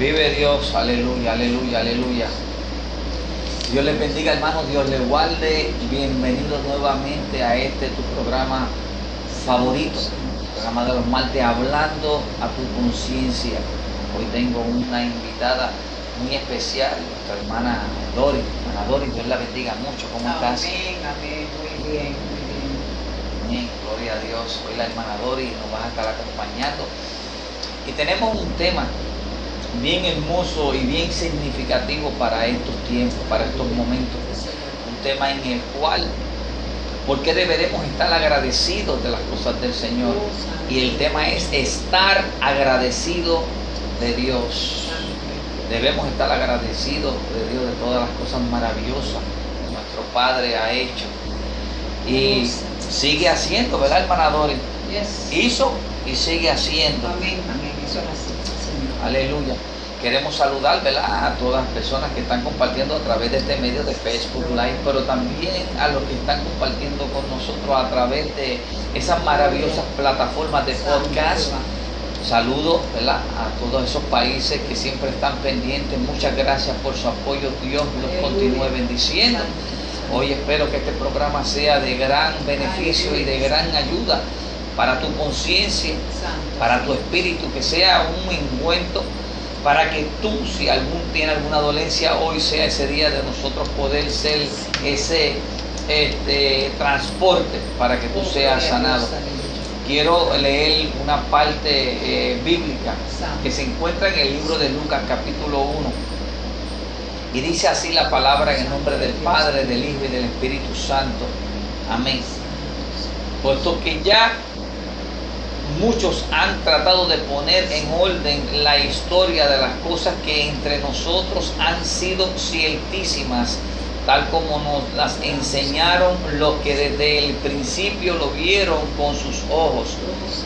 Vive Dios, aleluya, aleluya, aleluya. Dios les bendiga, hermanos, Dios les guarde. Bienvenidos nuevamente a este tu programa favorito, programa de los martes, hablando a tu conciencia. Hoy tengo una invitada muy especial, nuestra hermana Dori. Hermana Dori, Dios la bendiga mucho. ¿Cómo estás? Amén, amén, muy bien, muy bien. Amén, gloria a Dios. Hoy la hermana Dori nos va a estar acompañando. Y tenemos un tema bien hermoso y bien significativo para estos tiempos, para estos momentos. Un tema en el cual, ¿por qué deberemos estar agradecidos de las cosas del Señor? Y el tema es estar agradecido de Dios. Debemos estar agradecidos de Dios de todas las cosas maravillosas que nuestro Padre ha hecho. Y sigue haciendo, ¿verdad, hermana. Hizo y sigue haciendo. Amén, amén, eso es así. Aleluya. Queremos saludar ¿verdad? a todas las personas que están compartiendo a través de este medio de Facebook Live, pero también a los que están compartiendo con nosotros a través de esas maravillosas plataformas de podcast. Saludos ¿verdad? a todos esos países que siempre están pendientes. Muchas gracias por su apoyo. Dios los continúe bendiciendo. Hoy espero que este programa sea de gran beneficio y de gran ayuda para tu conciencia, para tu espíritu, que sea un encuentro para que tú, si algún tiene alguna dolencia, hoy sea ese día de nosotros poder ser ese este, transporte para que tú seas sanado. Quiero leer una parte eh, bíblica que se encuentra en el libro de Lucas capítulo 1. Y dice así la palabra en el nombre del Padre, del Hijo y del Espíritu Santo. Amén. Puesto que ya muchos han tratado de poner en orden la historia de las cosas que entre nosotros han sido ciertísimas, tal como nos las enseñaron los que desde el principio lo vieron con sus ojos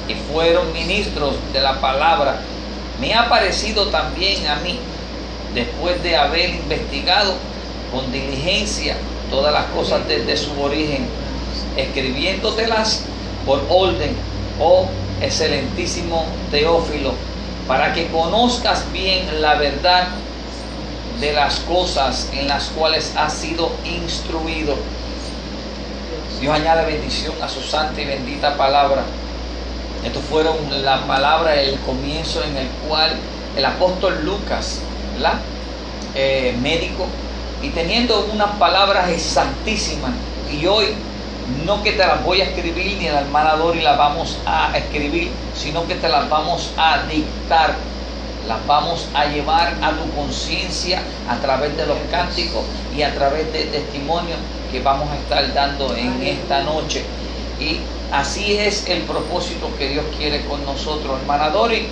y fueron ministros de la palabra. Me ha parecido también a mí, después de haber investigado con diligencia todas las cosas desde su origen, escribiéndotelas por orden, oh excelentísimo Teófilo, para que conozcas bien la verdad de las cosas en las cuales has sido instruido. Dios añade bendición a su santa y bendita palabra. Estos fueron la palabra, el comienzo en el cual el apóstol Lucas, ¿verdad? Eh, médico, y teniendo unas palabras exactísimas, y hoy no que te las voy a escribir ni la hermana Dori las vamos a escribir, sino que te las vamos a dictar, las vamos a llevar a tu conciencia a través de los cánticos y a través de testimonios que vamos a estar dando en esta noche. Y así es el propósito que Dios quiere con nosotros, hermana Dori.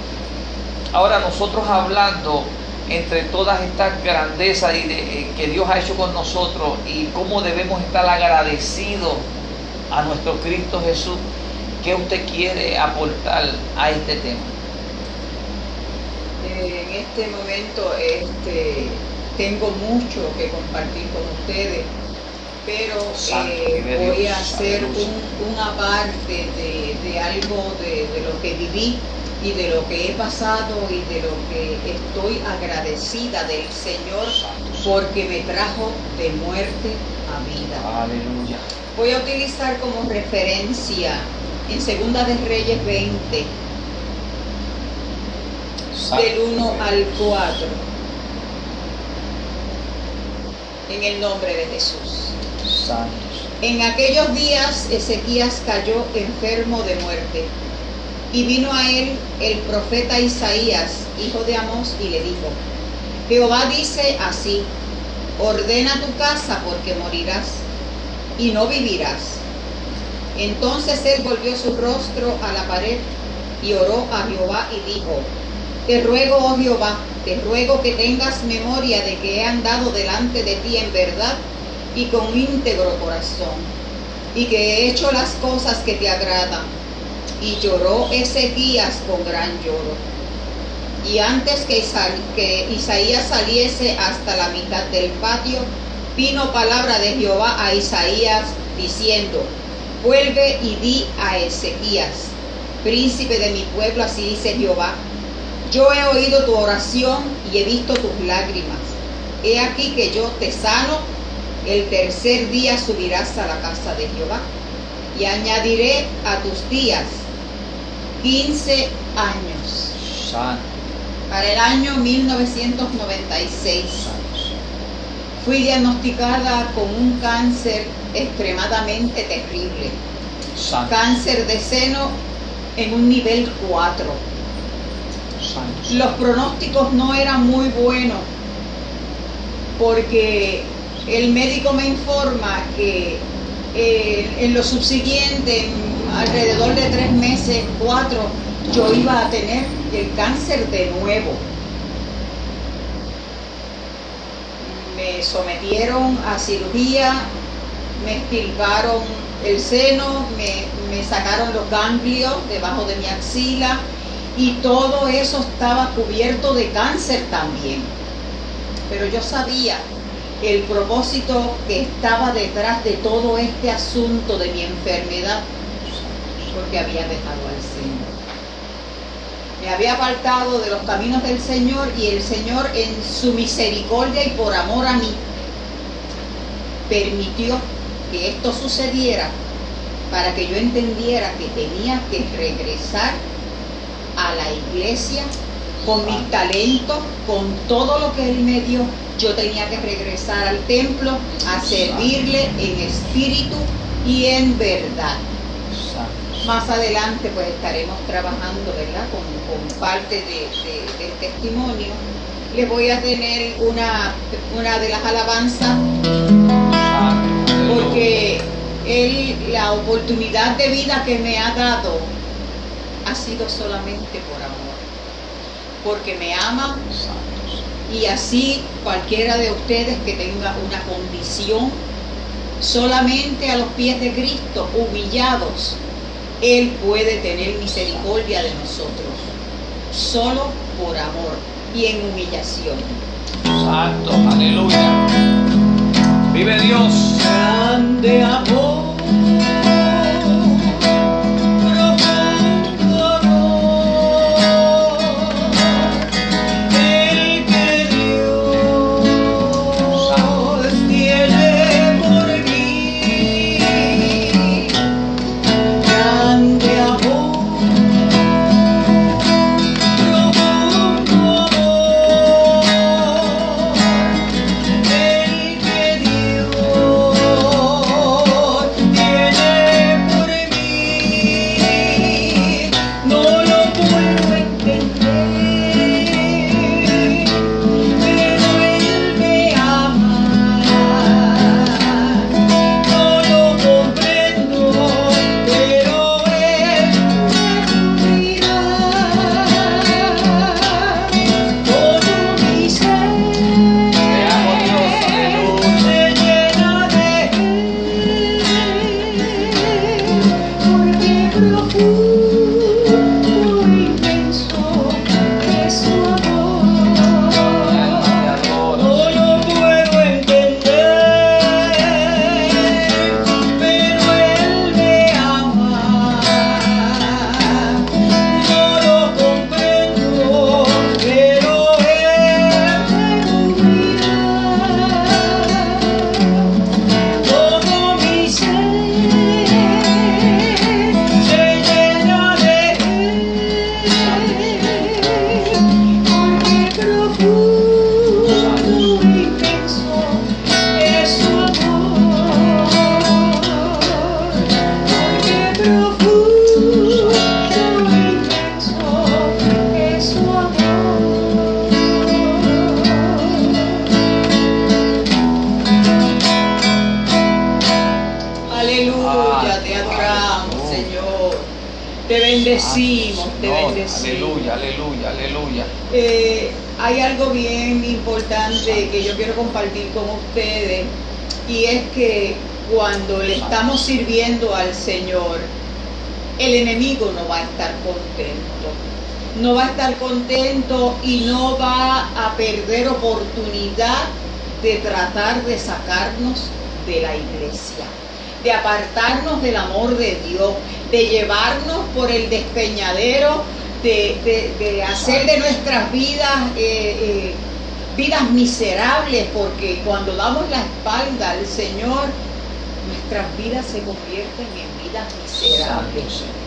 Ahora nosotros hablando entre todas estas grandezas y de, eh, que Dios ha hecho con nosotros y cómo debemos estar agradecidos a nuestro Cristo Jesús, ¿qué usted quiere aportar a este tema? Eh, en este momento este, tengo mucho que compartir con ustedes, pero eh, voy a hacer un- una parte de, de algo de, de lo que viví y de lo que he pasado y de lo que estoy agradecida del Señor porque me trajo de muerte a vida. Aleluya. Voy a utilizar como referencia en Segunda de Reyes 20, Santo, del 1 vive al Dios. 4. En el nombre de Jesús. Santos. En aquellos días Ezequías cayó enfermo de muerte. Y vino a él el profeta Isaías, hijo de Amós, y le dijo, Jehová dice así, ordena tu casa porque morirás y no vivirás. Entonces él volvió su rostro a la pared y oró a Jehová y dijo, Te ruego, oh Jehová, te ruego que tengas memoria de que he andado delante de ti en verdad y con íntegro corazón, y que he hecho las cosas que te agradan. Y lloró Ezequías con gran lloro. Y antes que, Isa- que Isaías saliese hasta la mitad del patio, vino palabra de Jehová a Isaías diciendo, vuelve y di a Ezequías, príncipe de mi pueblo, así dice Jehová, Yo he oído tu oración y he visto tus lágrimas. He aquí que yo te sano, el tercer día subirás a la casa de Jehová y añadiré a tus días 15 años. Para el año 1996 santo. Fui diagnosticada con un cáncer extremadamente terrible. Santo, Cáncer de seno en un nivel 4. santo. Los pronósticos no eran muy buenos porque el médico me informa que eh, en lo subsiguiente, en alrededor de tres meses, cuatro, yo iba a tener el cáncer de nuevo. Me sometieron a cirugía, me extirparon el seno, me, me sacaron los ganglios debajo de mi axila y todo eso estaba cubierto de cáncer también. Pero yo sabía el propósito que estaba detrás de todo este asunto de mi enfermedad, porque había dejado al Señor. Me había apartado de los caminos del Señor y el Señor en su misericordia y por amor a mí permitió que esto sucediera para que yo entendiera que tenía que regresar a la iglesia con mis talentos, con todo lo que Él me dio. Yo tenía que regresar al templo a servirle en espíritu y en verdad. Más adelante pues estaremos trabajando, ¿verdad? Con, parte de, de- del testimonio. Les voy a tener una, una de las alabanzas porque Él, la oportunidad de vida que me ha dado ha sido solamente por amor. Porque me ama y así cualquiera de ustedes que tenga una condición, solamente a los pies de Cristo, humillados, Él puede tener misericordia de nosotros, solo por amor y en humillación. santo, aleluya. Vive Dios. Grande amor, y no va a perder oportunidad de tratar de sacarnos de la iglesia, de apartarnos del amor de Dios, de llevarnos por el despeñadero de, de- hacer de nuestras vidas eh, eh, vidas miserables, porque cuando damos la espalda al Señor, nuestras vidas se convierten en vidas miserables.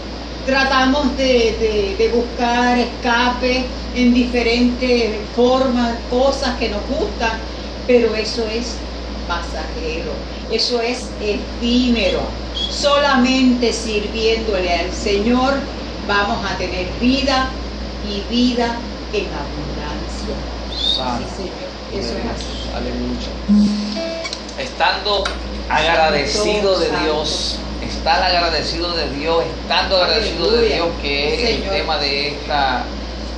Tratamos de, de- de buscar escape en diferentes formas, cosas que nos gustan, pero eso es pasajero, eso es efímero. Solamente sirviéndole al Señor vamos a tener vida y vida en abundancia. Sí, Señor, eso es así. Aleluya. Estando agradecido de Santo. Estar agradecido de Dios, estando agradecido de. Dios, que es el tema de esta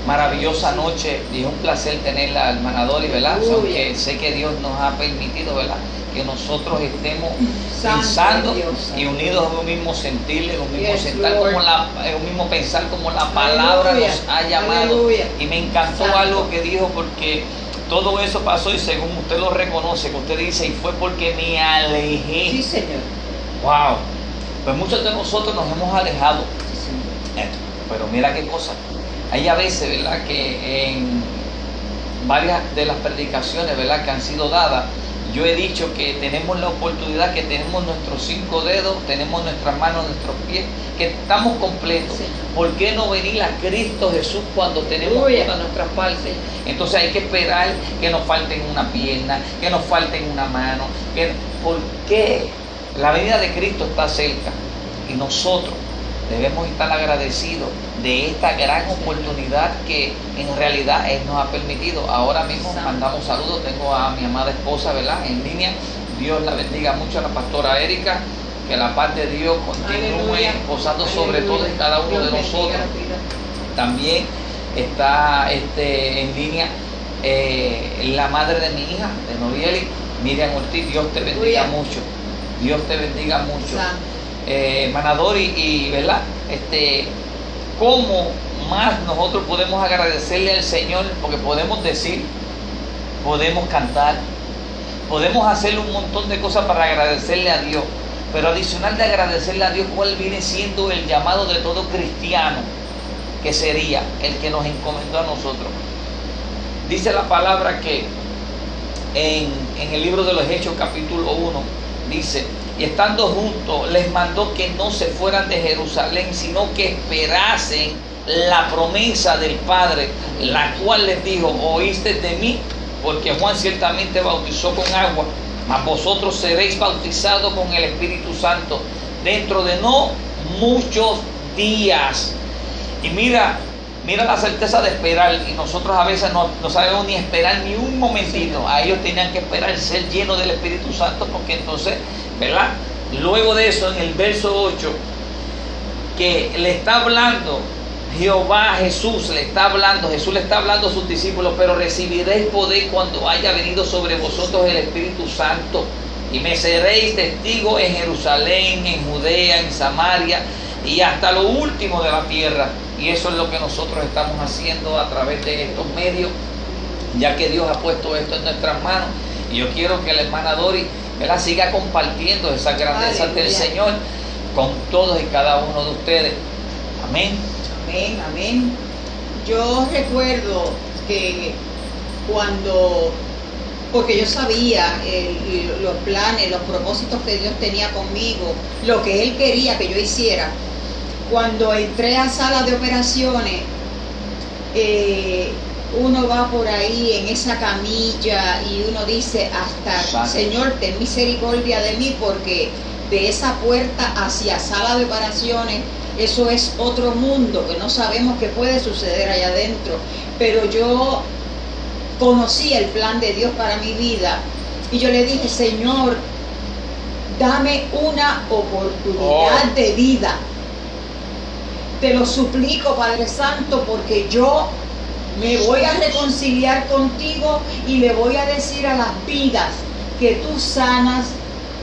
maravillosa noche. Y es un placer tenerla, hermana Dori, ¿verdad? Aunque sé que Dios nos ha permitido, ¿verdad? Que nosotros estemos Santo pensando Dios. y unidos en un mismo sentir, en un mismo Yes, sentar, Lord. como la, en un mismo pensar, como la palabra Aleluya. nos ha llamado. Aleluya. Y me encantó Santo. algo que dijo porque todo eso pasó y según usted lo reconoce, que usted dice, y fue porque me alejé. Sí, Señor. Wow. Pues muchos de nosotros nos hemos alejado. Eh, Pero mira qué cosa. Hay a veces, ¿verdad? Que en varias de las predicaciones, ¿verdad? Que han sido dadas, yo he dicho que tenemos la oportunidad, que tenemos nuestros cinco dedos, tenemos nuestras manos, nuestros pies, que estamos completos. Sí. ¿Por qué no venir a Cristo Jesús cuando tenemos todas nuestras partes? Entonces hay que esperar que nos falten una pierna, que nos falten una mano. Que, ¿Por qué? La venida de Cristo está cerca y nosotros debemos estar agradecidos de esta gran oportunidad que en realidad Él nos ha permitido. Ahora mismo mandamos saludos, tengo a mi amada esposa, ¿verdad? En línea. Dios la bendiga mucho a la pastora Erika, que la paz de Dios continúe Aleluya. posando sobre todos y cada uno Dios de nosotros. También está este, en línea eh, la madre de mi hija, de Norieli, Miriam Ortiz. Dios te bendiga Aleluya. mucho. Dios te bendiga mucho. Eh, hermana Dori, y ¿verdad? Este, ¿Cómo más nosotros podemos agradecerle al Señor? Porque podemos decir, podemos cantar, podemos hacerle un montón de cosas para agradecerle a Dios. Pero adicional de agradecerle a Dios, ¿cuál viene siendo el llamado de todo cristiano? Que sería el que nos encomendó a nosotros. Dice la palabra que en, en el libro de los Hechos capítulo 1 dice, y estando juntos les mandó que no se fueran de Jerusalén, sino que esperasen la promesa del Padre, la cual les dijo, oíste de mí, porque Juan ciertamente bautizó con agua, mas vosotros seréis bautizados con el Espíritu Santo dentro de no muchos días. Y mira, mira la certeza de esperar. Y nosotros a veces no, no sabemos ni esperar ni un momentito. A ellos tenían que esperar ser llenos del Espíritu Santo porque entonces, ¿verdad? Luego de eso, en el verso 8, que le está hablando Jehová Jesús, le está hablando, Jesús le está hablando a sus discípulos, pero recibiréis poder cuando haya venido sobre vosotros el Espíritu Santo. Y me seréis testigos en Jerusalén, en Judea, en Samaria y hasta lo último de la tierra. Y eso es lo que nosotros estamos haciendo a través de estos medios, ya que Dios ha puesto esto en nuestras manos. Y yo quiero que la hermana Dori ¿verdad? siga compartiendo esa grandeza del. Señor con todos y cada uno de ustedes. Amén. Amén, amén. Yo recuerdo que cuando, porque yo sabía el- los planes, los propósitos que Dios tenía conmigo, lo que Él quería que yo hiciera, cuando entré a sala de operaciones, eh, uno va por ahí en esa camilla y uno dice hasta. Señor, ten misericordia de mí porque de esa puerta hacia sala de operaciones, eso es otro mundo que no sabemos qué puede suceder allá adentro. Pero yo conocí el plan de Dios para mi vida y yo le dije, Señor, dame una oportunidad Oh. de vida. Te lo suplico, Padre Santo, porque yo me voy a reconciliar contigo y le voy a decir a las vidas que tú sanas,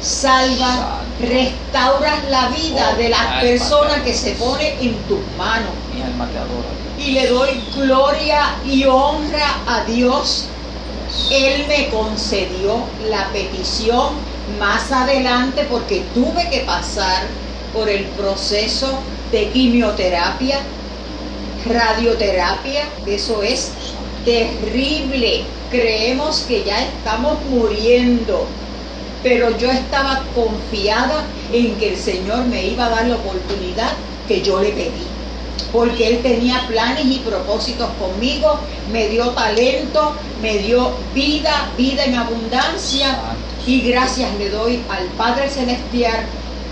salvas, restauras la vida Oh, de las personas que se pone en tus manos. Y le doy gloria y honra a Dios. Él me concedió la petición más adelante porque tuve que pasar por el proceso de quimioterapia radioterapia, eso es terrible. Creemos que ya estamos muriendo, pero yo estaba confiada en que el Señor me iba a dar la oportunidad que yo le pedí. Porque Él tenía planes y propósitos conmigo, me dio talento, me dio vida, vida en abundancia. Y gracias le doy al Padre Celestial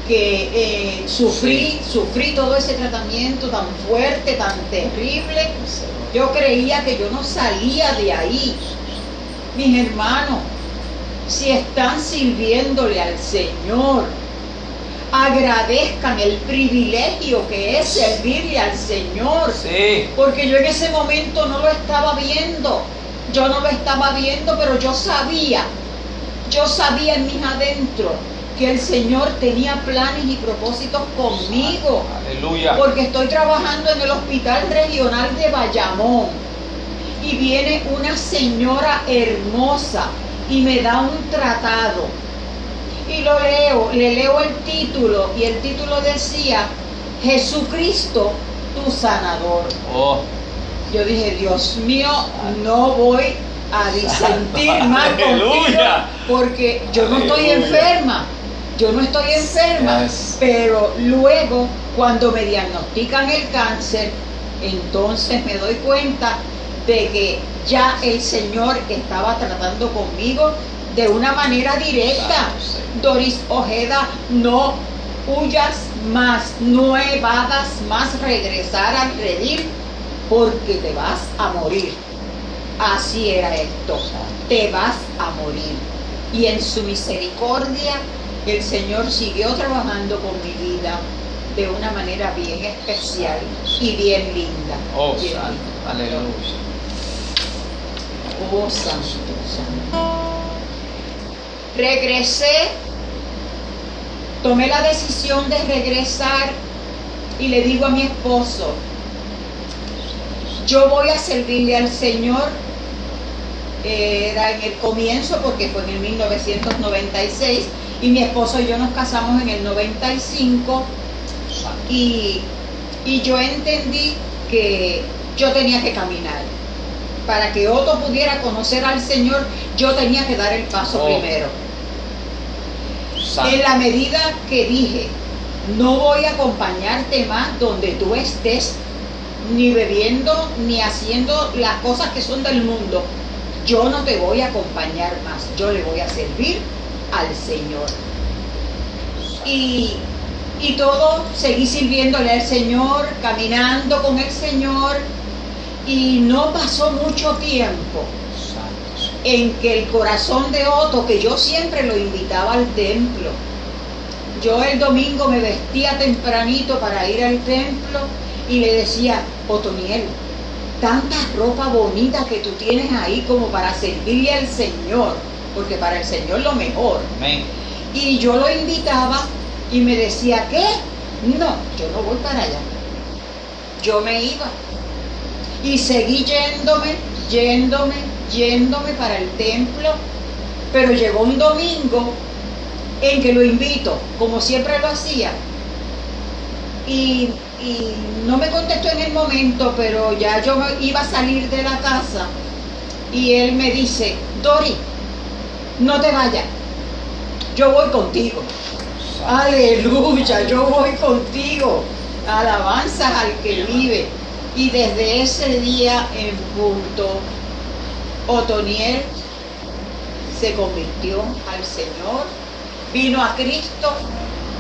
que eh, sufrí, sufrí todo ese tratamiento tan fuerte, tan terrible. Yo creía que yo no salía de ahí. Mis hermanos, si están sirviéndole al Señor, agradezcan el privilegio que es servirle al Señor. Sí. Porque yo en ese momento no lo estaba viendo. Yo no lo estaba viendo, pero yo sabía. Yo sabía en mis adentro que el Señor tenía planes y propósitos conmigo. Aleluya. Porque estoy trabajando en el Hospital Regional de Bayamón. Y viene una señora hermosa y me da un tratado. Y lo leo, le leo el título y el título decía, Jesucristo, tu sanador. Oh, Yo dije, Dios mío, no voy a disentir más contigo porque yo no estoy enferma. Yo no estoy enferma, Yes. pero luego cuando me diagnostican el cáncer, entonces me doy cuenta de que ya el Señor estaba tratando conmigo de una manera directa. Doris Ojeda, no huyas más, no evadas más regresar al redil porque te vas a morir. Así era esto, te vas a morir. Y en su misericordia el Señor siguió trabajando con mi vida de una manera bien especial y bien linda. oh, Bien santo. linda. Aleluya. Oh, santo, santo. Regresé, tomé la decisión de regresar y le digo a mi esposo, yo voy a servirle al Señor. Era en el comienzo porque fue en el 1996 y mi esposo y yo nos casamos en el 95 Santo. y, y yo entendí que yo tenía que caminar. Para que Otto pudiera conocer al Señor, yo tenía que dar el paso Oh. primero. En la medida que dije, no voy a acompañarte más donde tú estés, ni bebiendo, ni haciendo las cosas que son del mundo. Yo no te voy a acompañar más, yo le voy a servir al Señor. Y, y todo, seguí sirviéndole al Señor, caminando con el Señor, y no pasó mucho tiempo en que el corazón de Otto, que yo siempre lo invitaba al templo, yo el domingo me vestía tempranito para ir al templo y le decía, Otoniel, tanta ropa bonita que tú tienes ahí como para servirle al Señor, porque para el Señor lo mejor. Amén. Y yo lo invitaba y me decía, ¿qué? No, yo no voy para allá. Yo me iba. Y seguí yéndome, yéndome, yéndome para el templo. Pero llegó un domingo en que lo invito, como siempre lo hacía. Y, y no me contestó en el momento, pero ya yo iba a salir de la casa. Y él me dice, Dori, no te vayas, yo voy contigo. Aleluya, yo voy contigo. Alabanzas al que vive. Y desde ese día en punto, Otoniel se convirtió al Señor, vino a Cristo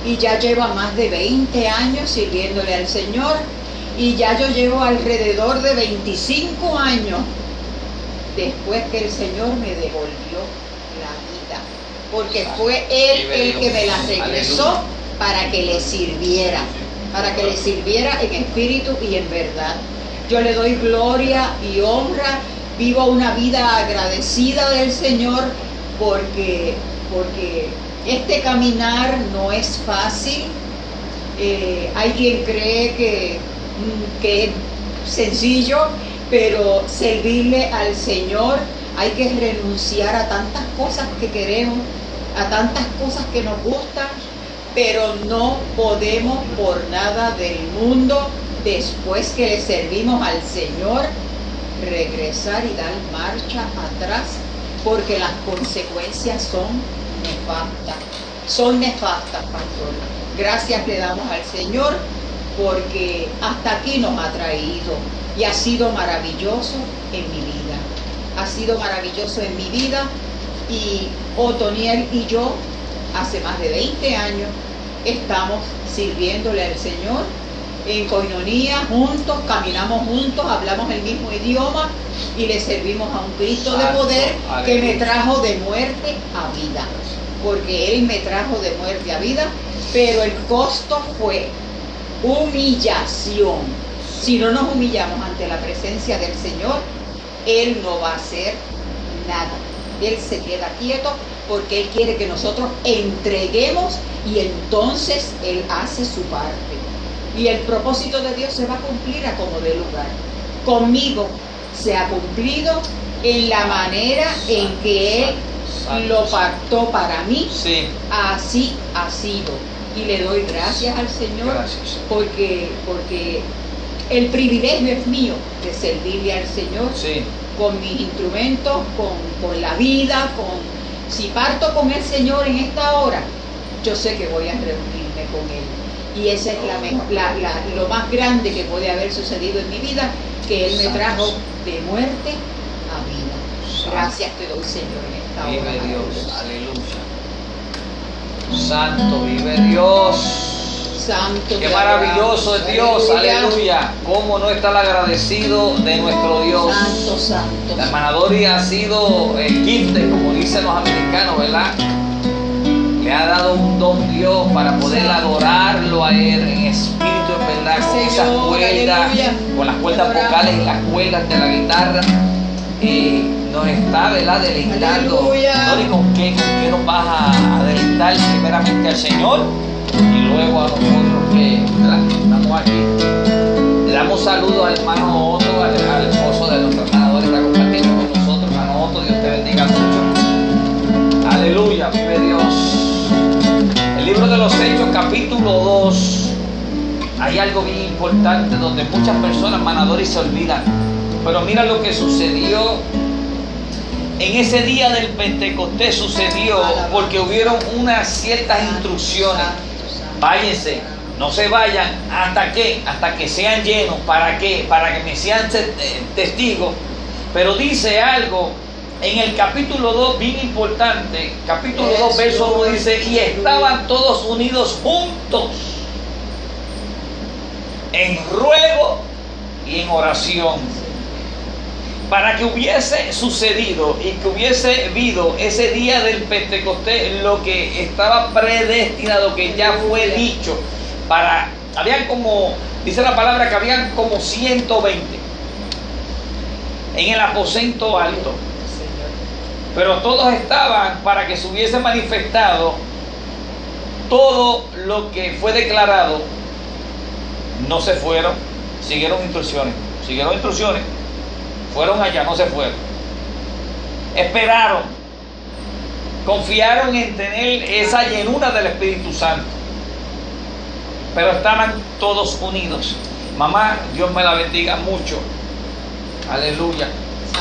y ya lleva más de 20 años sirviéndole al Señor. Y ya yo llevo alrededor de 25 años después que el Señor me devolvió. Porque fue Él el que me la regresó para que le sirviera, para que le sirviera en espíritu y en verdad. Yo le doy gloria y honra, vivo una vida agradecida del Señor porque, porque este caminar no es fácil. Eh, hay quien cree que, que es sencillo, pero servirle al Señor hay que renunciar a tantas cosas que queremos, a tantas cosas que nos gustan, pero no podemos por nada del mundo después que le servimos al Señor, regresar y dar marcha atrás, porque las consecuencias son nefastas. Son nefastas, pastor. Gracias le damos al Señor porque hasta aquí nos ha traído y ha sido maravilloso en mi vida. Ha sido maravilloso en mi vida y Otoniel y yo hace más de 20 años estamos sirviéndole al Señor en coinonía, juntos, caminamos juntos, hablamos el mismo idioma y le servimos a un Cristo de poder que me trajo de muerte a vida. Porque Él me trajo de muerte a vida, pero el costo fue humillación. Si no nos humillamos ante la presencia del Señor, Él no va a hacer nada. Él se queda quieto porque Él quiere que nosotros entreguemos y entonces Él hace su parte. Y el propósito de Dios se va a cumplir a como de lugar. Conmigo se ha cumplido en la manera en que Él lo pactó para mí. Así ha sido. Y le doy gracias al Señor porque, porque el privilegio es mío de servirle al Señor con mis instrumentos, con, con la vida, con si parto con el Señor en esta hora, yo sé que voy a reunirme con Él. Y ese es la, lo más grande que puede haber sucedido en mi vida, que Él me trajo de muerte a vida. Gracias te doy, Señor, en esta hora. Vive Dios, aleluya. Santo, vive Dios. Santo. Qué maravilloso es Dios, aleluya. Cómo no estar agradecido de nuestro Dios. Santo, santo. La hermana ha sido el gifte, como dicen los americanos, ¿verdad? Le ha dado un don Dios para poder adorarlo a Él en espíritu, en verdad, con esas cuerdas, con las cuerdas vocales y las cuerdas de la guitarra. Eh, nos está, ¿verdad? Deleitando. ¿Y con qué, con qué nos vas a, a deleitar primeramente al Señor? Y luego a nosotros que estamos aquí. Le damos saludos al hermano Otto, al, esposo de nuestro hermano que está compartiendo con nosotros. Hermano Otto, Dios te bendiga mucho. Aleluya, vive Dios. El libro de los Hechos, capítulo 2. Hay algo bien importante donde muchas personas, manadores, se olvidan. Pero mira lo que sucedió en ese día del Pentecostés sucedió porque hubieron unas ciertas instrucciones váyanse, no se vayan hasta que, hasta que sean llenos, ¿para qué? Para que me sean eh, testigos. Pero dice algo en el capítulo 2, bien importante, capítulo 2, verso 1 dice, y estaban todos unidos juntos en ruego y en oración para que hubiese sucedido y que hubiese habido ese día del Pentecostés lo que estaba predestinado, que ya fue dicho, para, habían como, dice la palabra que habían como 120 en el aposento alto. Pero todos estaban para que se hubiese manifestado todo lo que fue declarado. No se fueron, siguieron instrucciones, siguieron instrucciones fueron allá, no se fueron. Esperaron. Confiaron en tener esa llenura del Espíritu Santo. Pero estaban todos unidos. Mamá, Dios me la bendiga mucho. Aleluya.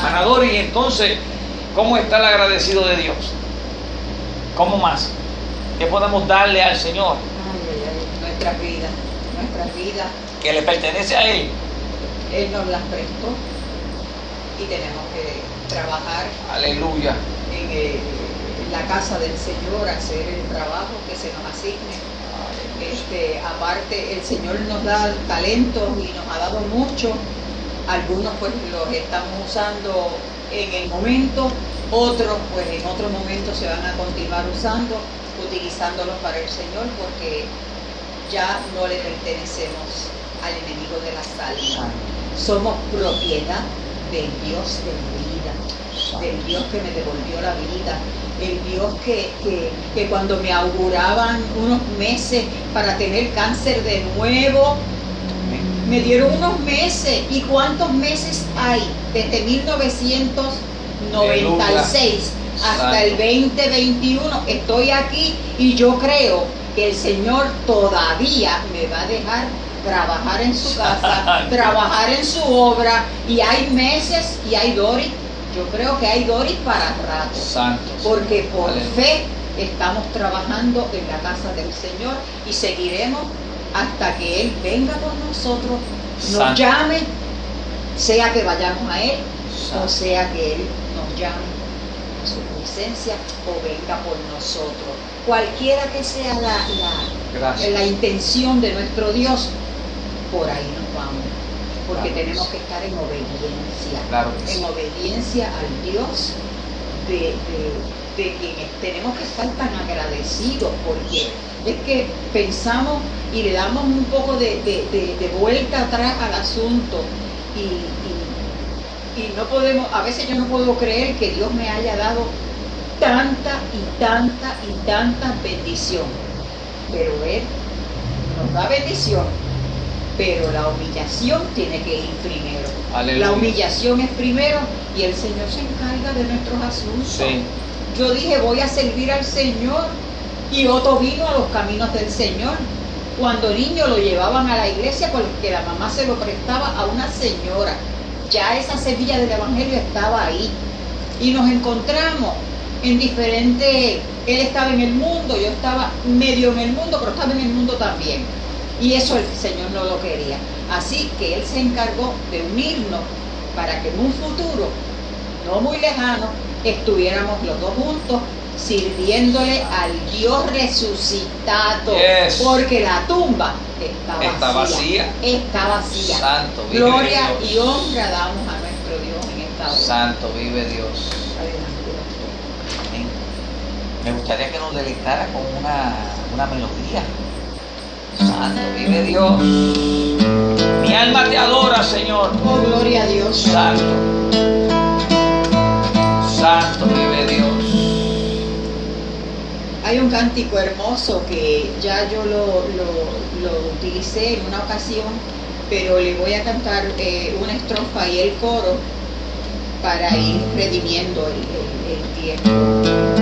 Manador, y entonces, ¿cómo está el agradecido de Dios? ¿Cómo más? ¿Qué podemos darle al Señor? Nuestra vida, nuestra vida. Que le pertenece a Él. Él nos las prestó y tenemos que trabajar Aleluya. En, la casa del Señor, hacer el trabajo que se nos asigne. Este, aparte, el Señor nos da talentos y nos ha dado mucho. Algunos pues los estamos usando en el momento, otros pues en otro momento se van a continuar usando, utilizándolos para el Señor porque ya no le pertenecemos al enemigo de la almas. Somos propiedad del Dios de mi vida, del Dios que me devolvió la vida, el Dios que, que, cuando me auguraban unos meses para tener cáncer de nuevo, me dieron unos meses. ¿Y cuántos meses hay? Desde 1996 hasta el 2021 estoy aquí y yo creo que el Señor todavía me va a dejar trabajar en su casa, trabajar en su obra, y hay meses y hay Doris. Yo creo que hay Doris para rato. Porque por Aleluya. fe estamos trabajando en la casa del Señor y seguiremos hasta que Él venga por nosotros, nos llame, sea que vayamos a Él o sea que Él nos llame a su presencia o venga por nosotros. Cualquiera que sea la, la, la intención de nuestro Dios, por ahí nos vamos. Porque Claro tenemos que estar en obediencia. Claro que sí. En obediencia al Dios de, de- de quien es- tenemos que estar tan agradecidos. Porque es que pensamos y le damos un poco de, de- de- de vuelta atrás al asunto. Y, y- y no podemos, a veces yo no puedo creer que Dios me haya dado tanta y tanta y tanta bendición. Pero Él nos da bendición, pero la humillación tiene que ir primero. Aleluya. La humillación es primero y el Señor se encarga de nuestros asuntos. Sí. Yo dije, voy a servir al Señor. Y Otto vino a los caminos del Señor. Cuando niño lo llevaban a la iglesia porque la mamá se lo prestaba a una señora. Ya esa semilla del Evangelio estaba ahí. Y nos encontramos en diferentes... Él estaba en el mundo, yo estaba medio en el mundo, pero estaba en el mundo también. Y eso el Señor no lo quería. Así que Él se encargó de unirnos para que en un futuro, no muy lejano, estuviéramos los dos juntos sirviéndole al Dios resucitado. Yes. Porque la tumba está vacía. Está vacía. Está vacía. Santo, vive Gloria Dios. y honra damos a nuestro Dios en esta hora. Santo, vive Dios. Amén. Me gustaría que nos deleitara con una, una melodía. Santo, vive Dios. Mi alma te adora, Señor. Oh, gloria a Dios. Santo. Santo, vive Dios. Hay un cántico hermoso que ya yo lo, lo- lo utilicé en una ocasión, pero le voy a cantar eh, una estrofa y el coro para ir redimiendo el, el- el tiempo.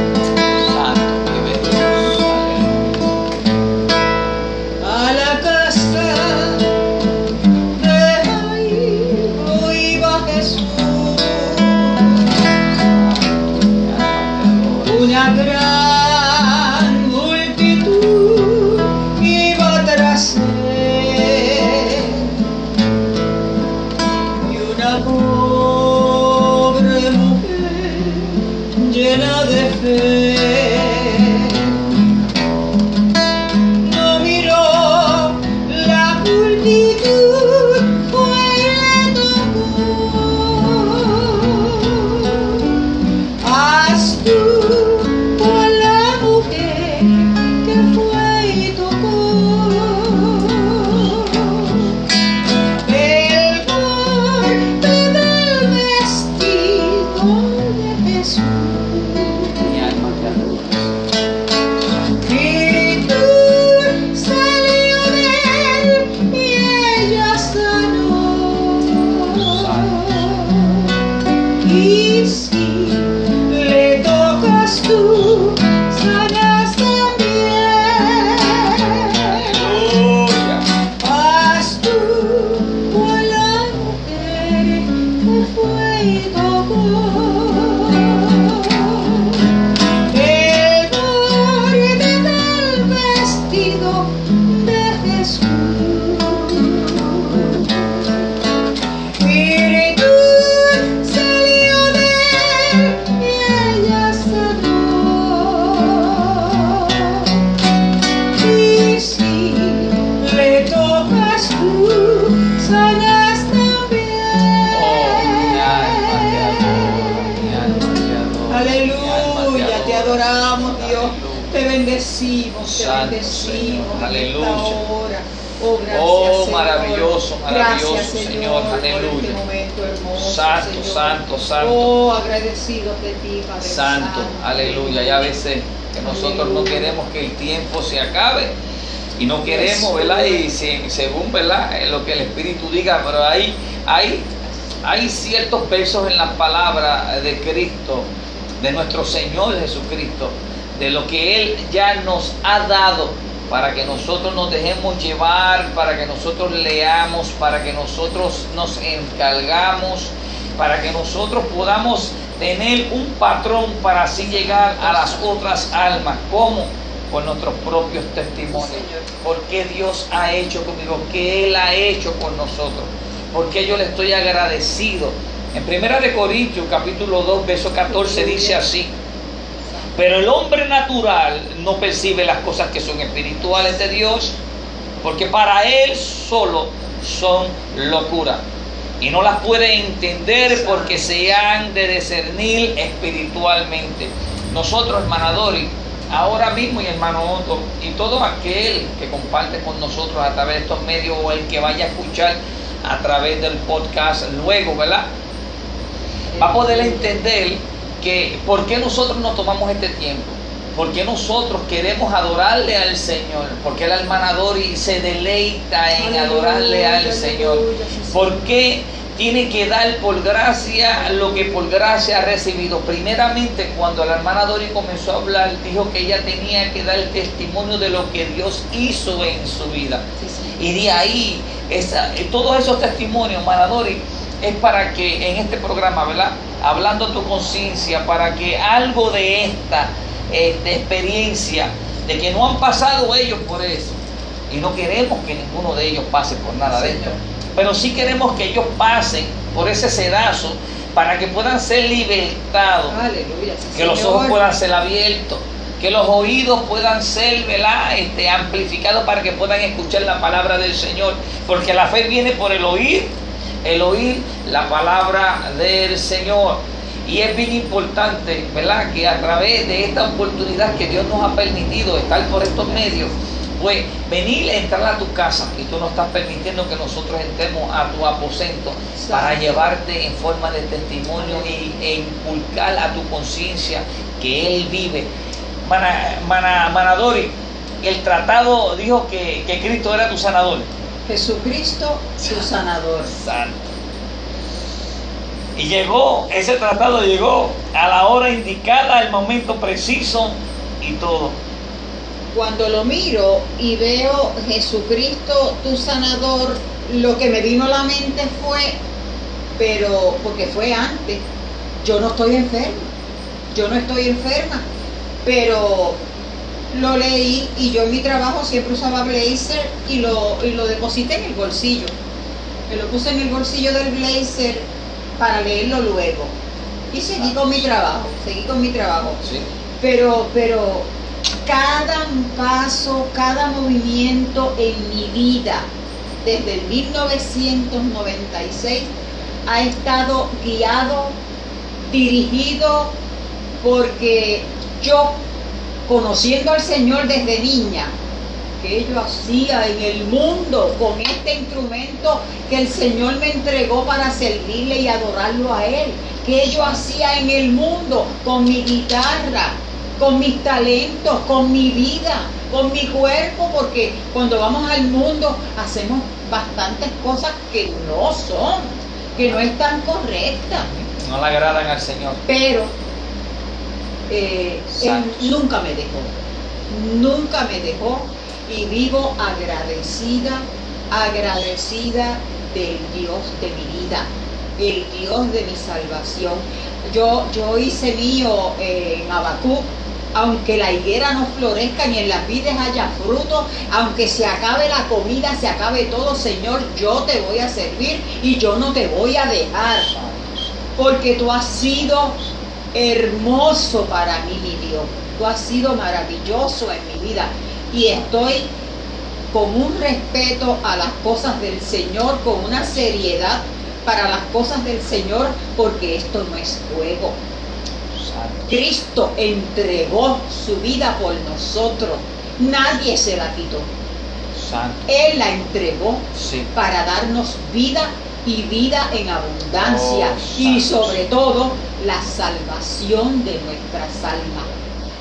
Señor, aleluya. este Santo, santo, santo. Oh, agradecidos de ti, Padre Santo, aleluya. Y a veces que nosotros no queremos que el tiempo se acabe y no queremos, ¿verdad? Y se- según, ¿verdad? Eh, Lo que el Espíritu diga, pero hay, hay, hay ciertos versos en la palabra de Cristo, de nuestro Señor Jesucristo, de lo que Él ya nos ha dado para que nosotros nos dejemos llevar, para que nosotros leamos, para que nosotros nos encargamos, para que nosotros podamos tener un patrón para así llegar a las otras almas. ¿Cómo? Por nuestros propios testimonios. ¿Por qué Dios ha hecho conmigo? ¿Qué Él ha hecho con nosotros? ¿Por qué yo le estoy agradecido? En Primera de Corintios, capítulo 2, verso 14, dice así. Pero el hombre natural no percibe las cosas que son espirituales de Dios, porque para él solo son locura. Y no las puede entender porque se han de discernir espiritualmente. Nosotros, hermana Dori, ahora mismo y hermano Otto, y todo aquel que comparte con nosotros a través de estos medios o el que vaya a escuchar a través del podcast luego, ¿verdad? Va a poder entender que por qué nosotros nos tomamos este tiempo, por qué nosotros queremos adorarle al Señor, porque el hermana Dori se deleita en adorarle al Señor, por qué tiene que dar por gracia lo que por gracia ha recibido. Primeramente, cuando la hermana Dori comenzó a hablar, dijo que ella tenía que dar el testimonio de lo que Dios hizo en su vida. Y de ahí, esa, todos esos testimonios, hermana Dori, es para que en este programa, ¿verdad? Hablando tu conciencia, para que algo de esta este, experiencia, de que no han pasado ellos por eso, y no queremos que ninguno de ellos pase por nada de esto, pero sí queremos que ellos pasen por ese sedazo para que puedan ser libertados, que los ojos puedan ser abiertos, que los oídos puedan ser ¿verdad? Este, amplificados para que puedan escuchar la palabra del Señor, porque la fe viene por el oír el oír la palabra del Señor. Y es bien importante, ¿verdad? Que a través de esta oportunidad que Dios nos ha permitido estar por estos medios, pues venir a entrar a tu casa y tú nos estás permitiendo que nosotros entremos a tu aposento para llevarte en forma de testimonio y, e inculcar a tu conciencia que Él vive. Manadori, el tratado dijo que, que Cristo era tu sanador. Jesucristo, su sanador. Santo. Y llegó, ese tratado llegó a la hora indicada, al momento preciso y todo. Cuando lo miro y veo Jesucristo, tu sanador, lo que me vino a la mente fue, pero porque fue antes, yo no estoy enferma, yo no estoy enferma, pero lo leí y yo en mi trabajo siempre usaba blazer y lo, y lo deposité en el bolsillo. Me lo puse en el bolsillo del blazer para leerlo luego. Y seguí con mi trabajo, seguí con mi trabajo. Pero, pero cada paso, cada movimiento en mi vida, desde el 1996, ha estado guiado, dirigido, porque yo conociendo al Señor desde niña, que yo hacía en el mundo con este instrumento que el Señor me entregó para servirle y adorarlo a Él, que yo hacía en el mundo con mi guitarra, con mis talentos, con mi vida, con mi cuerpo, porque cuando vamos al mundo hacemos bastantes cosas que no son, que no están correctas. No le agradan al Señor. Pero eh, él nunca me dejó, nunca me dejó y vivo agradecida, agradecida del Dios de mi vida, el Dios de mi salvación. Yo, yo hice mío eh, en Abacú, aunque la higuera no florezca ni en las vides haya fruto, aunque se acabe la comida, se acabe todo, Señor, yo te voy a servir y yo no te voy a dejar, porque tú has sido hermoso para mí, mi Dios. Tú has sido maravilloso en mi vida y estoy con un respeto a las cosas del Señor, con una seriedad para las cosas del Señor, porque esto no es juego. Cristo entregó su vida por nosotros, nadie se la quitó. Él la entregó para darnos vida y vida en abundancia oh, y sobre todo la salvación de nuestras almas.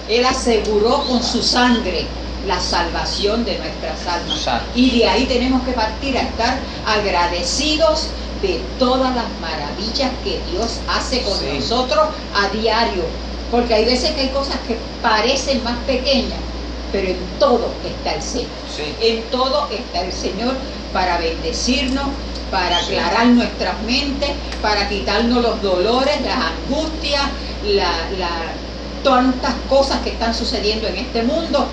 Él aseguró con su sangre la salvación de nuestras almas. Y de ahí tenemos que partir a estar agradecidos de todas las maravillas que Dios hace con nosotros a diario. Porque hay veces que hay cosas que parecen más pequeñas, pero en todo está el Señor. Sí. En todo está el Señor para bendecirnos, para aclarar nuestras mentes, para quitarnos los dolores, las angustias, la, la- tantas cosas que están sucediendo en este mundo.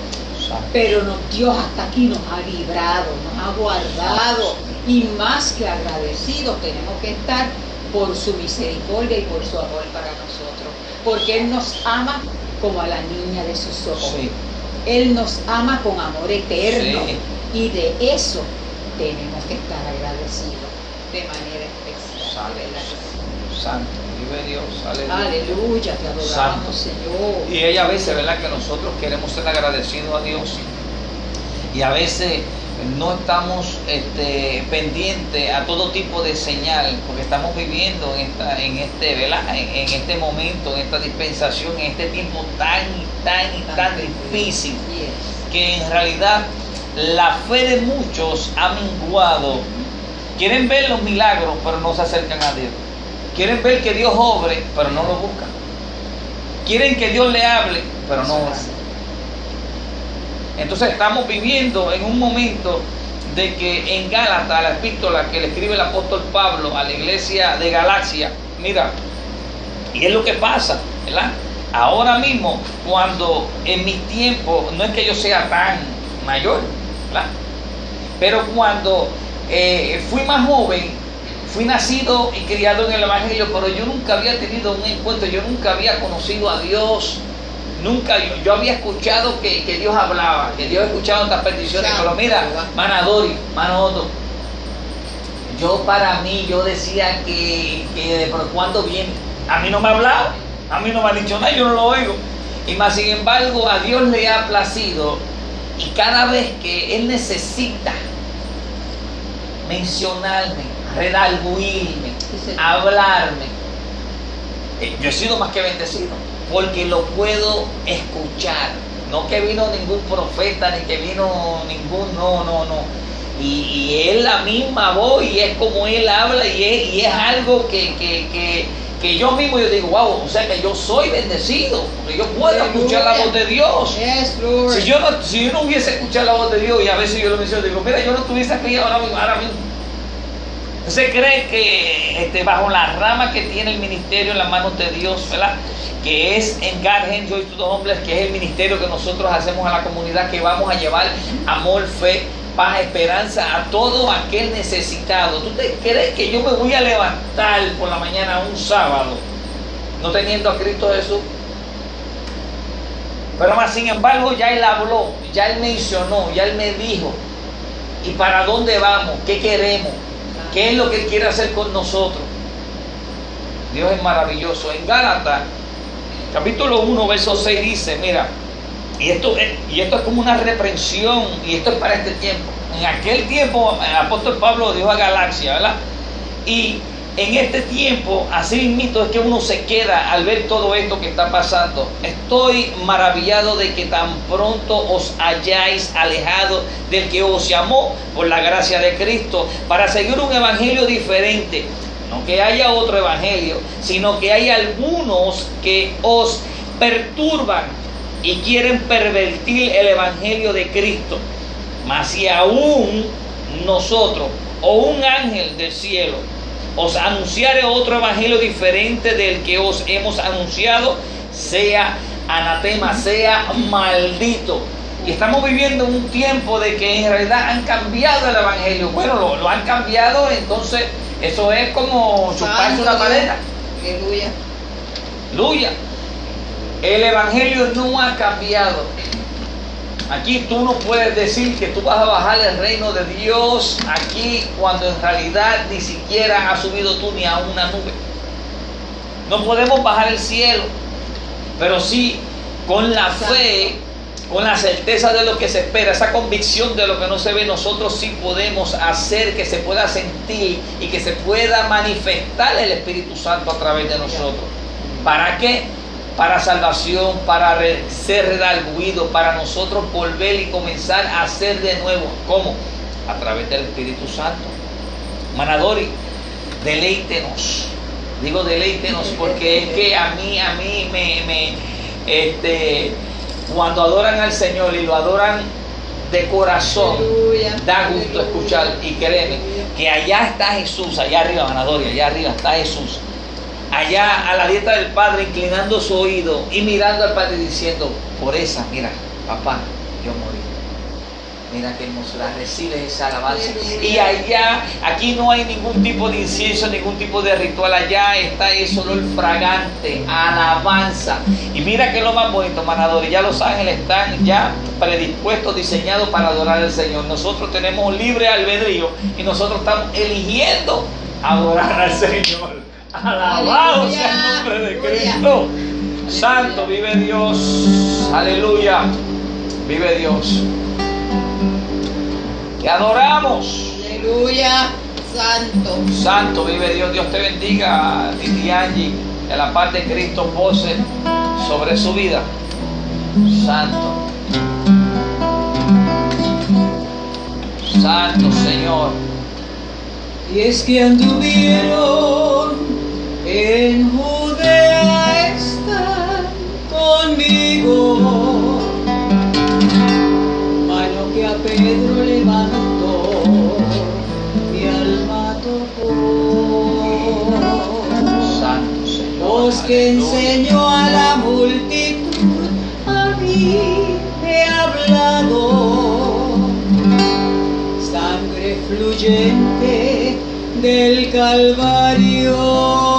Pero no- Dios hasta aquí nos ha librado, nos ha guardado y más que agradecidos tenemos que estar por su misericordia y por su amor para nosotros. Porque Él nos ama como a la niña de sus ojos. Sí. Él nos ama con amor eterno Sí. y de eso tenemos que estar agradecidos de manera especial. Santo. Vive Dios. Aleluya. Aleluya, te adoramos, Santo. Señor. Y hay a veces, ¿verdad? Que nosotros queremos ser agradecidos a Dios y a veces no estamos este, pendientes a todo tipo de señal, porque estamos viviendo en, esta, en, este, ¿verdad? En, en este momento, en esta dispensación, en este tiempo tan y tan y tan difícil, Yes. que en realidad la fe de muchos ha menguado. Quieren ver los milagros, pero no se acercan a Dios. Quieren ver que Dios obre, pero no lo buscan. Quieren que Dios le hable, pero no oran. Entonces estamos viviendo en un momento de que en Gálatas, la epístola que le escribe el apóstol Pablo a la iglesia de Galacia, mira, y es lo que pasa, ¿verdad? Ahora mismo, cuando en mis tiempos, no es que yo sea tan mayor, ¿verdad? Pero cuando eh, fui más joven, fui nacido y criado en el Evangelio, pero yo nunca había tenido un encuentro, yo nunca había conocido a Dios, nunca, yo, yo había escuchado que, que Dios hablaba, que Dios escuchaba estas peticiones, pero mira. Manadori, Manoto, yo para mí, yo decía que, que pero cuando viene, a mí no me ha hablado, a mí no me ha dicho nada, yo no lo oigo. Y más sin embargo, a Dios le ha placido y cada vez que Él necesita mencionarme, redarguirme, hablarme, eh, yo he sido más que bendecido, porque lo puedo escuchar. No que vino ningún profeta, ni que vino ningún, no, no, no. Y, y es la misma voz y es como él habla y es, y es algo que, que, que, que yo mismo yo digo, wow, o sea que yo soy bendecido, porque yo puedo Aleluya. escuchar la voz de Dios. Yes, Lord. Si yo, no, si yo no hubiese escuchado la voz de Dios y a veces yo lo menciono, digo, mira, yo no estuviese aquí ahora mismo. Ahora mismo. ¿Se cree que este, bajo la rama que tiene el ministerio en las manos de Dios, ¿verdad? que es en God Hand Joy to the Homeless, que es el ministerio que nosotros hacemos a la comunidad, que vamos a llevar amor, fe, paz, esperanza a todo aquel necesitado? ¿Tú te crees que yo me voy a levantar por la mañana un sábado no teniendo a Cristo Jesús? Pero más sin embargo ya Él habló, ya Él mencionó, ya Él me dijo, ¿y para dónde vamos? ¿Qué queremos? ¿Qué es lo que Él quiere hacer con nosotros? Dios es maravilloso. En Gálatas, capítulo 1, verso 6 dice, mira, y esto, es, como una reprensión, y esto es para este tiempo. En aquel tiempo, el apóstol Pablo dijo a Galaxia, ¿verdad? Y en este tiempo, así mismo es que uno se queda al ver todo esto que está pasando. Estoy maravillado de que tan pronto os hayáis alejado del que os llamó por la gracia de Cristo para seguir un evangelio diferente. No que haya otro evangelio, sino que hay algunos que os perturban y quieren pervertir el evangelio de Cristo. Mas si aún nosotros o un ángel del cielo os anunciare otro evangelio diferente del que os hemos anunciado, sea anatema, sea maldito. Y estamos viviendo un tiempo de que en realidad han cambiado el evangelio. Bueno, lo, lo han cambiado, entonces eso es como chuparse una paleta. Aleluya. Aleluya. El evangelio no ha cambiado. Aquí tú no puedes decir que tú vas a bajar el reino de Dios aquí cuando en realidad ni siquiera has subido tú ni a una nube. No podemos bajar el cielo, pero sí con la fe, con la certeza de lo que se espera, esa convicción de lo que no se ve, nosotros sí podemos hacer que se pueda sentir y que se pueda manifestar el Espíritu Santo a través de nosotros. ¿Para qué? Para salvación, para ser redarguido, para nosotros volver y comenzar a hacer de nuevo. ¿Cómo? A través del Espíritu Santo. Manadori, deleítenos. Digo deleítenos porque es que a mí, a mí me, me, este, cuando adoran al Señor y lo adoran de corazón, Aleluya. da gusto Aleluya. escuchar y créeme que allá está Jesús, allá arriba, Ganadoria, allá arriba está Jesús. Allá a la dieta del Padre, inclinando su oído y mirando al Padre diciendo, por esa, mira, papá, yo morí. Mira qué hermosura, recibes esa alabanza. Y allá, aquí no hay ningún tipo de incienso, ningún tipo de ritual. Allá está eso, olor fragante, alabanza. Y mira que lo más bonito, manador. Y ya los ángeles están ya predispuestos, diseñados para adorar al Señor. Nosotros tenemos libre albedrío y nosotros estamos eligiendo adorar al Señor. Alabado sea el nombre de Cristo. Santo vive Dios. Aleluya. Vive Dios. Te adoramos. Aleluya. Santo. Santo vive Dios. Dios te bendiga, Titi Angie, de la parte de Cristo pose sobre su vida. Santo. Santo Señor. Y es que anduvieron en Judea están conmigo. Mano que a Pedro levantó, mi alma tocó. Santo Señor. Voz que enseñó a la multitud, a mí he hablado. Sangre fluyente del Calvario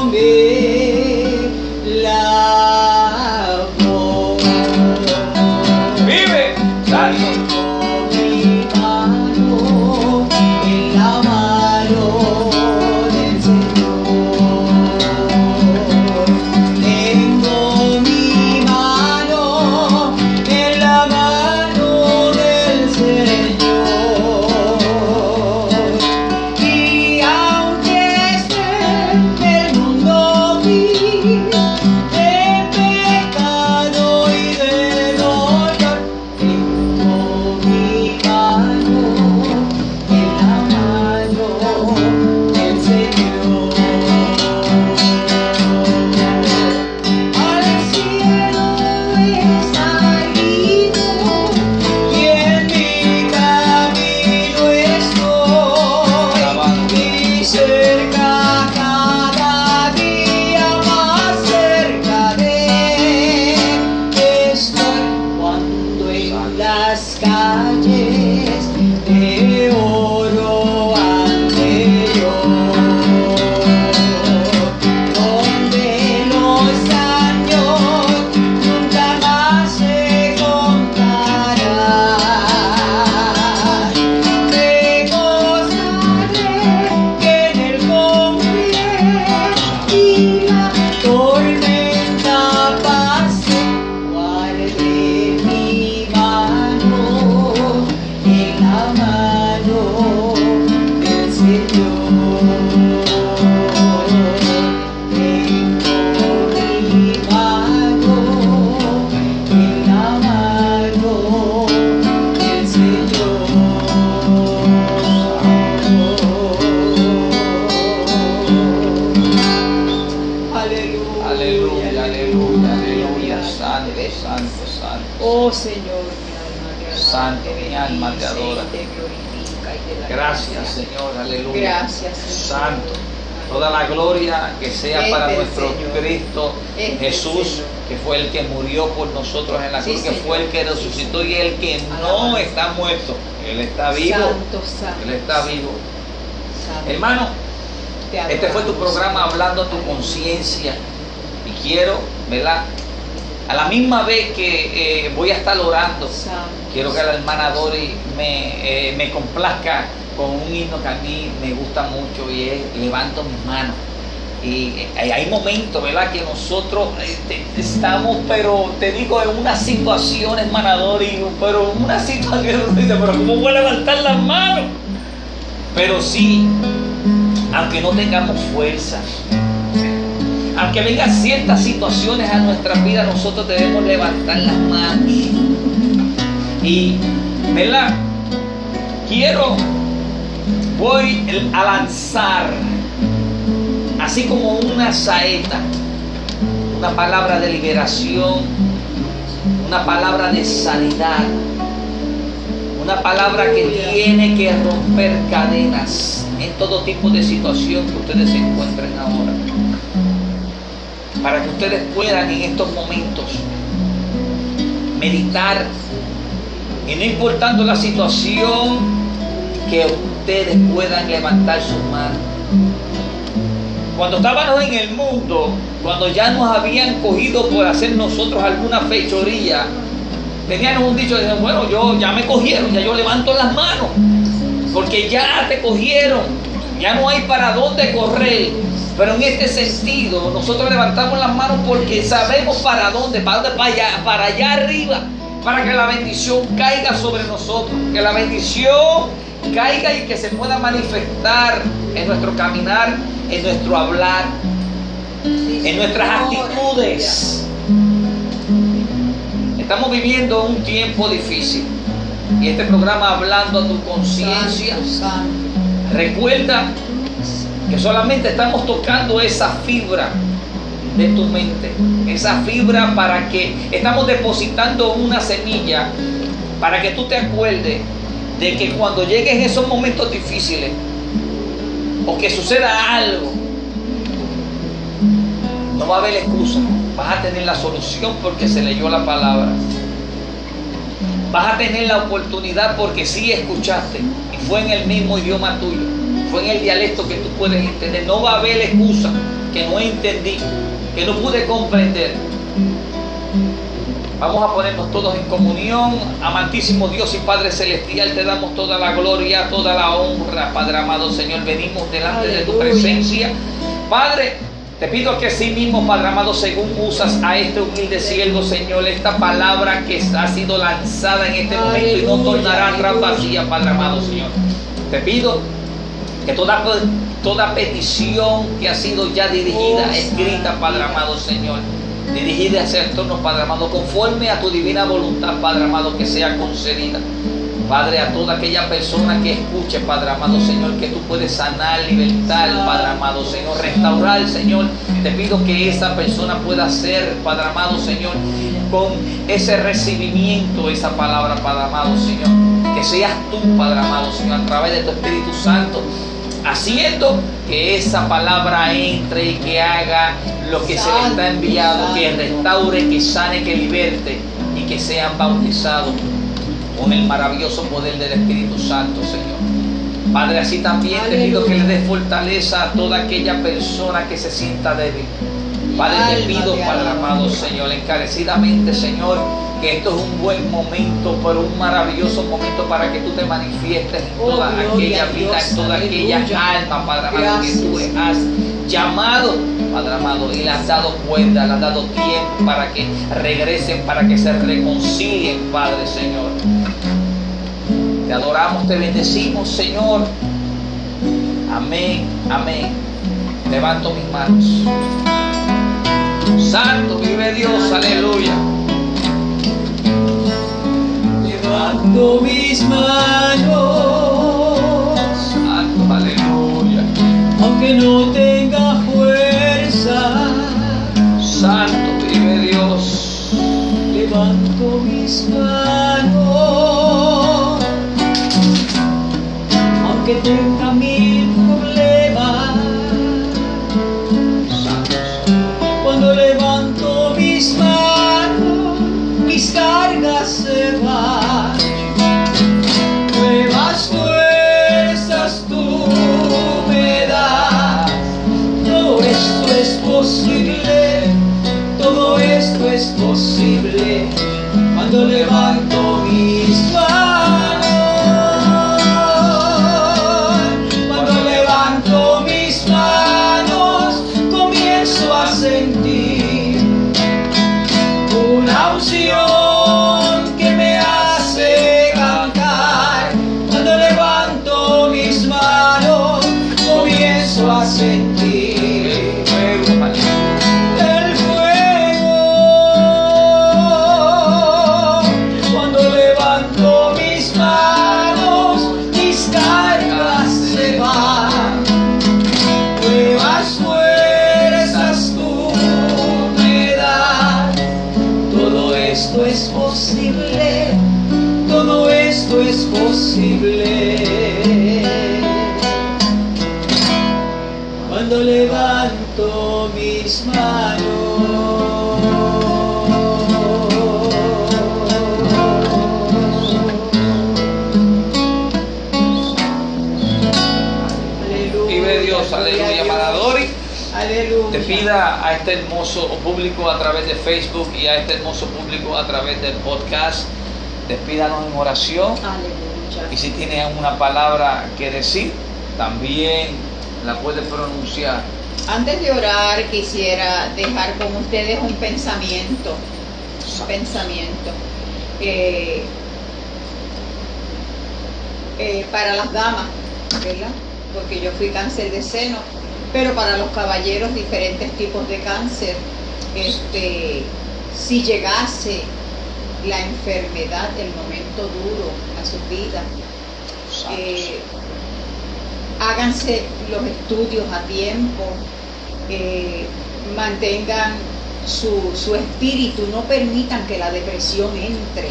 Jesús, que fue el que murió por nosotros en la cruz, que fue el que resucitó y el que no está muerto. Él está vivo. Santo, santo. Él está vivo. santo. Hermano, Te este fue tu programa hablando a tu conciencia. Y quiero, ¿verdad? A la misma vez que eh, voy a estar orando, quiero que la hermana Dori me, eh, me complazca con un himno que a mí me gusta mucho y es Levanto mis manos. Y eh, hay- momentos, ¿verdad? Que nosotros eh, te- estamos, pero te digo, en una situación, hermana Dori, pero en una situación, pero ¿cómo voy a levantar las manos? Pero sí, aunque no tengamos fuerzas, aunque vengan ciertas situaciones a nuestras vidas, nosotros debemos levantar las manos. Y, ¿verdad? Quiero, voy a lanzar, así como una saeta, una palabra de liberación, una palabra de sanidad, una palabra que tiene que romper cadenas en todo tipo de situación que ustedes se encuentren ahora. Para que ustedes puedan en estos momentos meditar y no importando la situación, que ustedes puedan levantar sus manos. Cuando estábamos en el mundo, cuando ya nos habían cogido por hacer nosotros alguna fechoría, tenían un dicho, de, bueno, yo ya me cogieron, ya yo levanto las manos, porque ya te cogieron, ya no hay para dónde correr. Pero en este sentido, nosotros levantamos las manos porque sabemos para dónde, para dónde, para allá, para allá arriba, para que la bendición caiga sobre nosotros, que la bendición caiga y que se pueda manifestar en nuestro caminar, en nuestro hablar, en nuestras actitudes. Estamos viviendo un tiempo difícil y este programa hablando a tu conciencia, recuerda que solamente estamos tocando esa fibra de tu mente, esa fibra para que estamos depositando una semilla para que tú te acuerdes de que cuando lleguen esos momentos difíciles o que suceda algo, no va a haber excusa, vas a tener la solución porque se leyó la palabra. Vas a tener la oportunidad porque sí escuchaste y fue en el mismo idioma tuyo fue en el dialecto que tú puedes entender. No va a haber excusa que no entendí, que no pude comprender. Vamos a ponernos todos en comunión. Amantísimo Dios y Padre Celestial, te damos toda la gloria, toda la honra, Padre amado Señor. Venimos delante de tu presencia. Padre, te pido que así mismo, Padre amado, según usas a este humilde siervo, Señor, esta palabra que ha sido lanzada en este momento y no tornará atrás vacía, Padre amado, Señor. Te pido que toda, toda petición que ha sido ya dirigida, escrita, Padre amado Señor, dirigida el trono, Padre amado, conforme a tu divina voluntad, Padre amado, que sea concedida. Padre, a toda aquella persona que escuche, Padre amado Señor, que tú puedes sanar, libertar, Padre amado Señor, restaurar, Señor. Te pido que esa persona pueda ser, Padre amado Señor, con ese recibimiento, esa palabra, Padre amado Señor. Que seas tú, Padre amado Señor, a través de tu Espíritu Santo haciendo que esa palabra entre y que haga lo que se le está enviado, que restaure, que sane, que liberte y que sean bautizados con el maravilloso poder del Espíritu Santo, Señor. Padre, así también te pido que le des fortaleza a toda aquella persona que se sienta débil. Padre, te pido, Padre amado, Señor, encarecidamente, Señor, que esto es un buen momento, pero un maravilloso momento para que tú te manifiestes en oh, toda aquella vida, en toda aquella alma, Padre amado, que tú has llamado, Padre amado, y le has dado cuenta, le has dado tiempo para que regresen, para que se reconcilien, Padre Señor. Te adoramos, te bendecimos, Señor. Amén, amén. Levanto mis manos. Santo vive Dios, aleluya levanto mis manos. Santo, aleluya. Aunque no tenga fuerza. Santo vive Dios. Levanto mis manos. Aunque tenga mil A este hermoso público a través de Facebook y a este hermoso público a través del podcast. Despídanos en oración. Aleluya. Y si tiene una palabra que decir, también la puede pronunciar. Antes de orar, quisiera dejar con ustedes un pensamiento. Un pensamiento. Eh, eh, para las damas, ¿verdad? Porque yo fui cáncer de seno, pero para los caballeros diferentes tipos de cáncer. Este, si llegase la enfermedad, el momento duro a su vida, eh, háganse los estudios a tiempo, eh, mantengan su, su espíritu, no permitan que la depresión entre,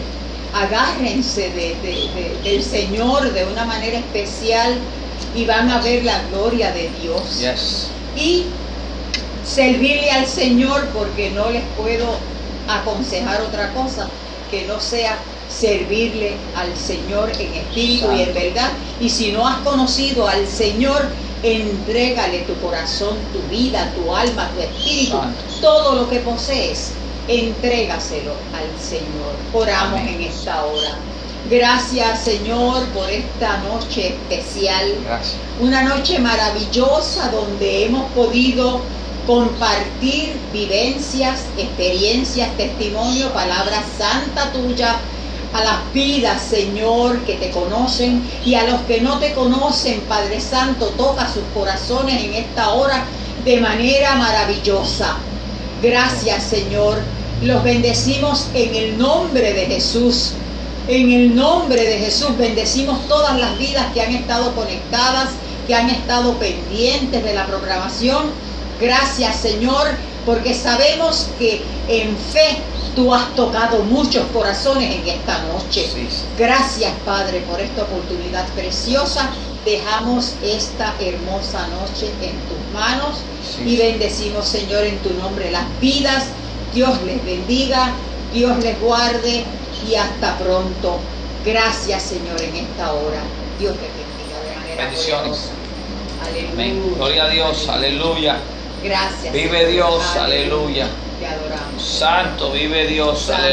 agárrense de- de- del Señor de una manera especial y van a ver la gloria de Dios. Yes. Y servirle al Señor porque no les puedo aconsejar otra cosa que no sea servirle al Señor en espíritu y en verdad. Y si no has conocido al Señor, entrégale tu corazón, tu vida, tu alma, tu espíritu, todo lo que posees, entrégaselo al Señor. Oramos Amén. en esta hora. Gracias Señor por esta noche especial Gracias. una noche maravillosa donde hemos podido compartir vivencias, experiencias, testimonio, palabra santa tuya a las vidas, Señor, que te conocen y a los que no te conocen, Padre Santo, toca sus corazones en esta hora de manera maravillosa. Gracias, Señor. Los bendecimos en el nombre de Jesús. En el nombre de Jesús bendecimos todas las vidas que han estado conectadas, que han estado pendientes de la programación. Gracias Señor, porque sabemos que en fe tú has tocado muchos corazones en esta noche. Gracias Padre por esta oportunidad preciosa. Dejamos esta hermosa noche en tus manos y bendecimos Señor en tu nombre las vidas. Dios les bendiga, Dios les guarde y hasta pronto. Gracias Señor en esta hora. Dios te bendiga de manera Bendiciones. Amén. Aleluya. Gloria a Dios. Aleluya. Gracias. Vive. Dios. Aleluya. Te adoramos. Santo vive Dios. Aleluya.